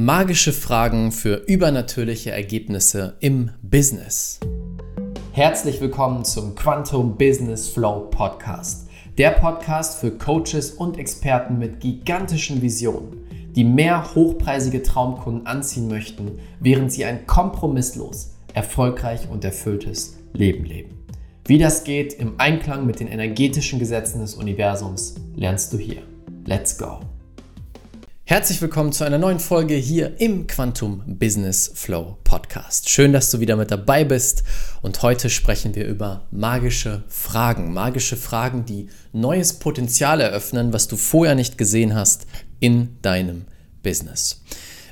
Magische Fragen für übernatürliche Ergebnisse im Business. Herzlich willkommen zum Quantum Business Flow Podcast. Der Podcast für Coaches und Experten mit gigantischen Visionen, die mehr hochpreisige Traumkunden anziehen möchten, während sie ein kompromisslos, erfolgreich und erfülltes Leben leben. Wie das geht im Einklang mit den energetischen Gesetzen des Universums, lernst du hier. Let's go! Herzlich willkommen zu einer neuen Folge hier im Quantum Business Flow Podcast. Schön, dass du wieder mit dabei bist und heute sprechen wir über magische Fragen. Magische Fragen, die neues Potenzial eröffnen, was du vorher nicht gesehen hast in deinem Business.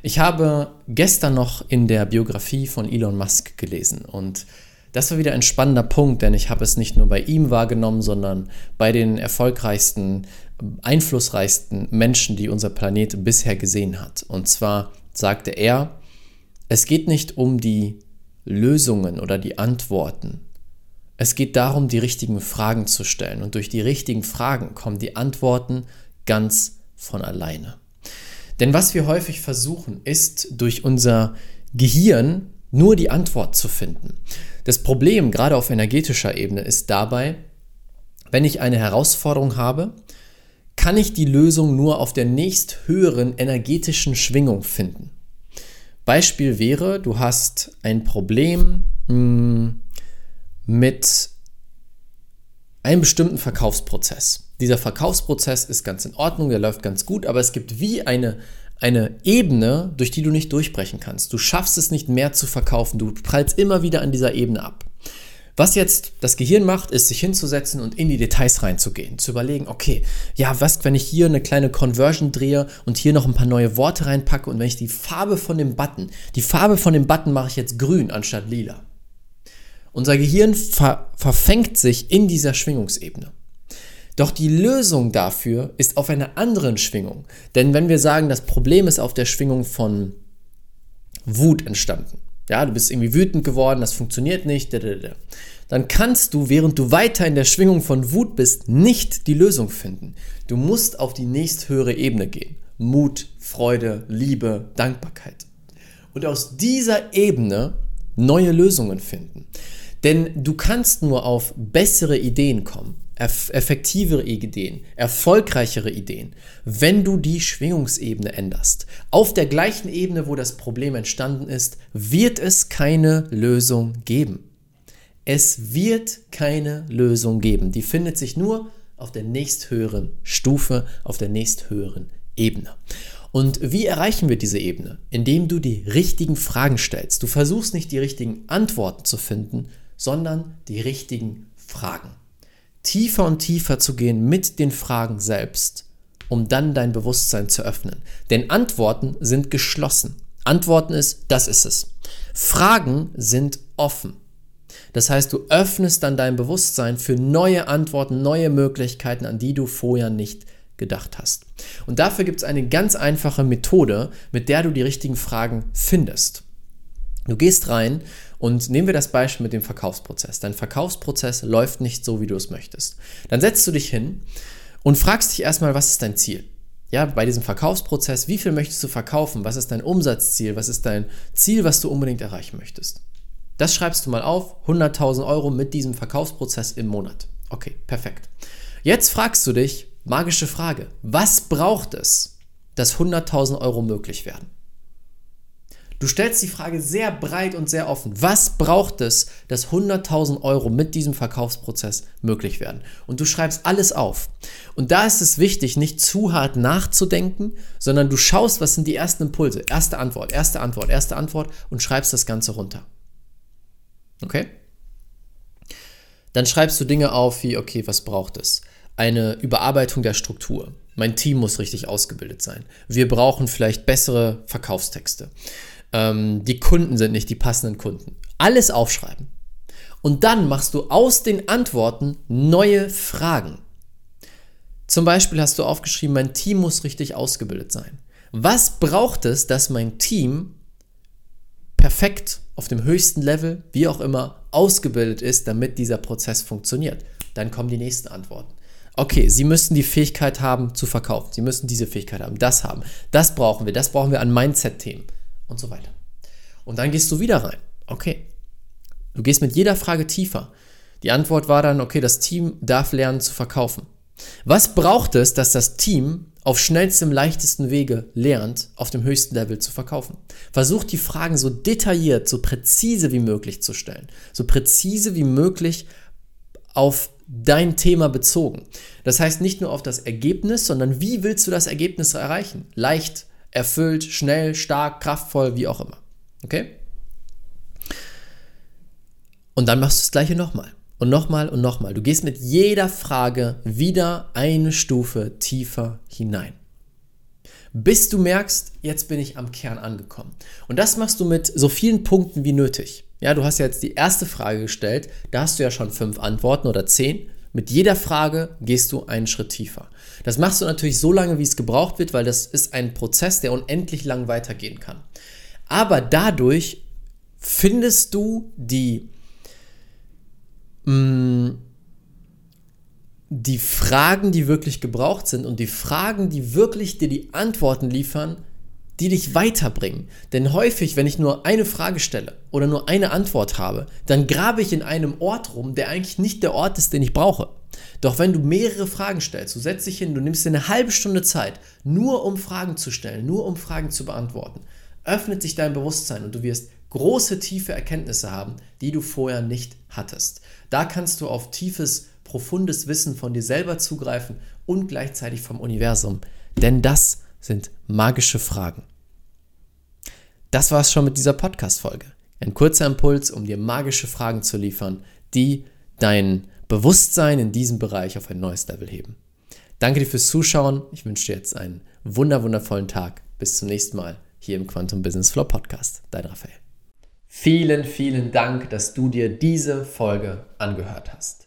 Ich habe gestern noch in der Biografie von Elon Musk gelesen und das war wieder ein spannender Punkt, denn ich habe es nicht nur bei ihm wahrgenommen, sondern bei den erfolgreichsten einflussreichsten Menschen, die unser Planet bisher gesehen hat. Und zwar sagte er, es geht nicht um die Lösungen oder die Antworten. Es geht darum, die richtigen Fragen zu stellen. Und durch die richtigen Fragen kommen die Antworten ganz von alleine. Denn was wir häufig versuchen, ist durch unser Gehirn nur die Antwort zu finden. Das Problem, gerade auf energetischer Ebene, ist dabei, wenn ich eine Herausforderung habe, kann ich die Lösung nur auf der nächsthöheren energetischen Schwingung finden. Beispiel wäre, du hast ein Problem hm, mit einem bestimmten Verkaufsprozess. Dieser Verkaufsprozess ist ganz in Ordnung, der läuft ganz gut, aber es gibt wie eine, eine Ebene, durch die du nicht durchbrechen kannst. Du schaffst es nicht mehr zu verkaufen, du prallst immer wieder an dieser Ebene ab. Was jetzt das Gehirn macht, ist sich hinzusetzen und in die Details reinzugehen, zu überlegen, okay, ja, was, wenn ich hier eine kleine Conversion drehe und hier noch ein paar neue Worte reinpacke und wenn ich die Farbe von dem Button, die Farbe von dem Button mache ich jetzt grün anstatt lila. Unser Gehirn ver verfängt sich in dieser Schwingungsebene. Doch die Lösung dafür ist auf einer anderen Schwingung. Denn wenn wir sagen, das Problem ist auf der Schwingung von Wut entstanden, ja, du bist irgendwie wütend geworden, das funktioniert nicht, dann kannst du, während du weiter in der Schwingung von Wut bist, nicht die Lösung finden. Du musst auf die nächsthöhere Ebene gehen. Mut, Freude, Liebe, Dankbarkeit. Und aus dieser Ebene neue Lösungen finden. Denn du kannst nur auf bessere Ideen kommen, effektivere Ideen, erfolgreichere Ideen, wenn du die Schwingungsebene änderst. Auf der gleichen Ebene, wo das Problem entstanden ist, wird es keine Lösung geben. Es wird keine Lösung geben. Die findet sich nur auf der nächsthöheren Stufe, auf der nächsthöheren Ebene. Und wie erreichen wir diese Ebene? Indem du die richtigen Fragen stellst. Du versuchst nicht die richtigen Antworten zu finden, sondern die richtigen Fragen tiefer und tiefer zu gehen mit den Fragen selbst, um dann dein Bewusstsein zu öffnen. Denn Antworten sind geschlossen. Antworten ist, das ist es. Fragen sind offen. Das heißt, du öffnest dann dein Bewusstsein für neue Antworten, neue Möglichkeiten, an die du vorher nicht gedacht hast. Und dafür gibt es eine ganz einfache Methode, mit der du die richtigen Fragen findest. Du gehst rein und nehmen wir das Beispiel mit dem Verkaufsprozess. Dein Verkaufsprozess läuft nicht so, wie du es möchtest. Dann setzt du dich hin und fragst dich erstmal, was ist dein Ziel? Ja, bei diesem Verkaufsprozess, wie viel möchtest du verkaufen? Was ist dein Umsatzziel? Was ist dein Ziel, was du unbedingt erreichen möchtest? Das schreibst du mal auf, 100.000 Euro mit diesem Verkaufsprozess im Monat. Okay, perfekt. Jetzt fragst du dich, magische Frage, was braucht es, dass 100.000 Euro möglich werden? Du stellst die Frage sehr breit und sehr offen. Was braucht es, dass 100.000 Euro mit diesem Verkaufsprozess möglich werden? Und du schreibst alles auf. Und da ist es wichtig, nicht zu hart nachzudenken, sondern du schaust, was sind die ersten Impulse. Erste Antwort, erste Antwort, erste Antwort und schreibst das Ganze runter. Okay? Dann schreibst du Dinge auf wie, okay, was braucht es? Eine Überarbeitung der Struktur. Mein Team muss richtig ausgebildet sein. Wir brauchen vielleicht bessere Verkaufstexte ähm, die Kunden sind nicht die passenden Kunden. Alles aufschreiben. Und dann machst du aus den Antworten neue Fragen. Zum Beispiel hast du aufgeschrieben, mein Team muss richtig ausgebildet sein. Was braucht es, dass mein Team perfekt auf dem höchsten Level, wie auch immer, ausgebildet ist, damit dieser Prozess funktioniert? Dann kommen die nächsten Antworten. Okay, Sie müssen die Fähigkeit haben zu verkaufen. Sie müssen diese Fähigkeit haben, das haben. Das brauchen wir, das brauchen wir an Mindset-Themen und so weiter. Und dann gehst du wieder rein. Okay. Du gehst mit jeder Frage tiefer. Die Antwort war dann, okay, das Team darf lernen zu verkaufen. Was braucht es, dass das Team auf schnellstem, leichtesten Wege lernt, auf dem höchsten Level zu verkaufen? Versucht die Fragen so detailliert, so präzise wie möglich zu stellen. So präzise wie möglich auf dein Thema bezogen. Das heißt nicht nur auf das Ergebnis, sondern wie willst du das Ergebnis erreichen? Leicht, erfüllt, schnell, stark, kraftvoll, wie auch immer. Okay? Und dann machst du das gleiche nochmal. Und nochmal und nochmal. Du gehst mit jeder Frage wieder eine Stufe tiefer hinein. Bis du merkst, jetzt bin ich am Kern angekommen. Und das machst du mit so vielen Punkten wie nötig. Ja, du hast ja jetzt die erste Frage gestellt, da hast du ja schon fünf Antworten oder zehn. Mit jeder Frage gehst du einen Schritt tiefer. Das machst du natürlich so lange, wie es gebraucht wird, weil das ist ein Prozess, der unendlich lang weitergehen kann. Aber dadurch findest du die Mm, die Fragen, die wirklich gebraucht sind und die Fragen, die wirklich dir die Antworten liefern, die dich weiterbringen. Denn häufig, wenn ich nur eine Frage stelle oder nur eine Antwort habe, dann grabe ich in einem Ort rum, der eigentlich nicht der Ort ist, den ich brauche. Doch wenn du mehrere Fragen stellst, du setzt dich hin, du nimmst dir eine halbe Stunde Zeit, nur um Fragen zu stellen, nur um Fragen zu beantworten, öffnet sich dein Bewusstsein und du wirst große, tiefe Erkenntnisse haben, die du vorher nicht hattest. Da kannst du auf tiefes, profundes Wissen von dir selber zugreifen und gleichzeitig vom Universum. Denn das sind magische Fragen. Das war es schon mit dieser Podcast-Folge. Ein kurzer Impuls, um dir magische Fragen zu liefern, die dein Bewusstsein in diesem Bereich auf ein neues Level heben. Danke dir fürs Zuschauen. Ich wünsche dir jetzt einen wunder wundervollen Tag. Bis zum nächsten Mal hier im Quantum Business Flow Podcast. Dein Raphael. Vielen, vielen Dank, dass du dir diese Folge angehört hast.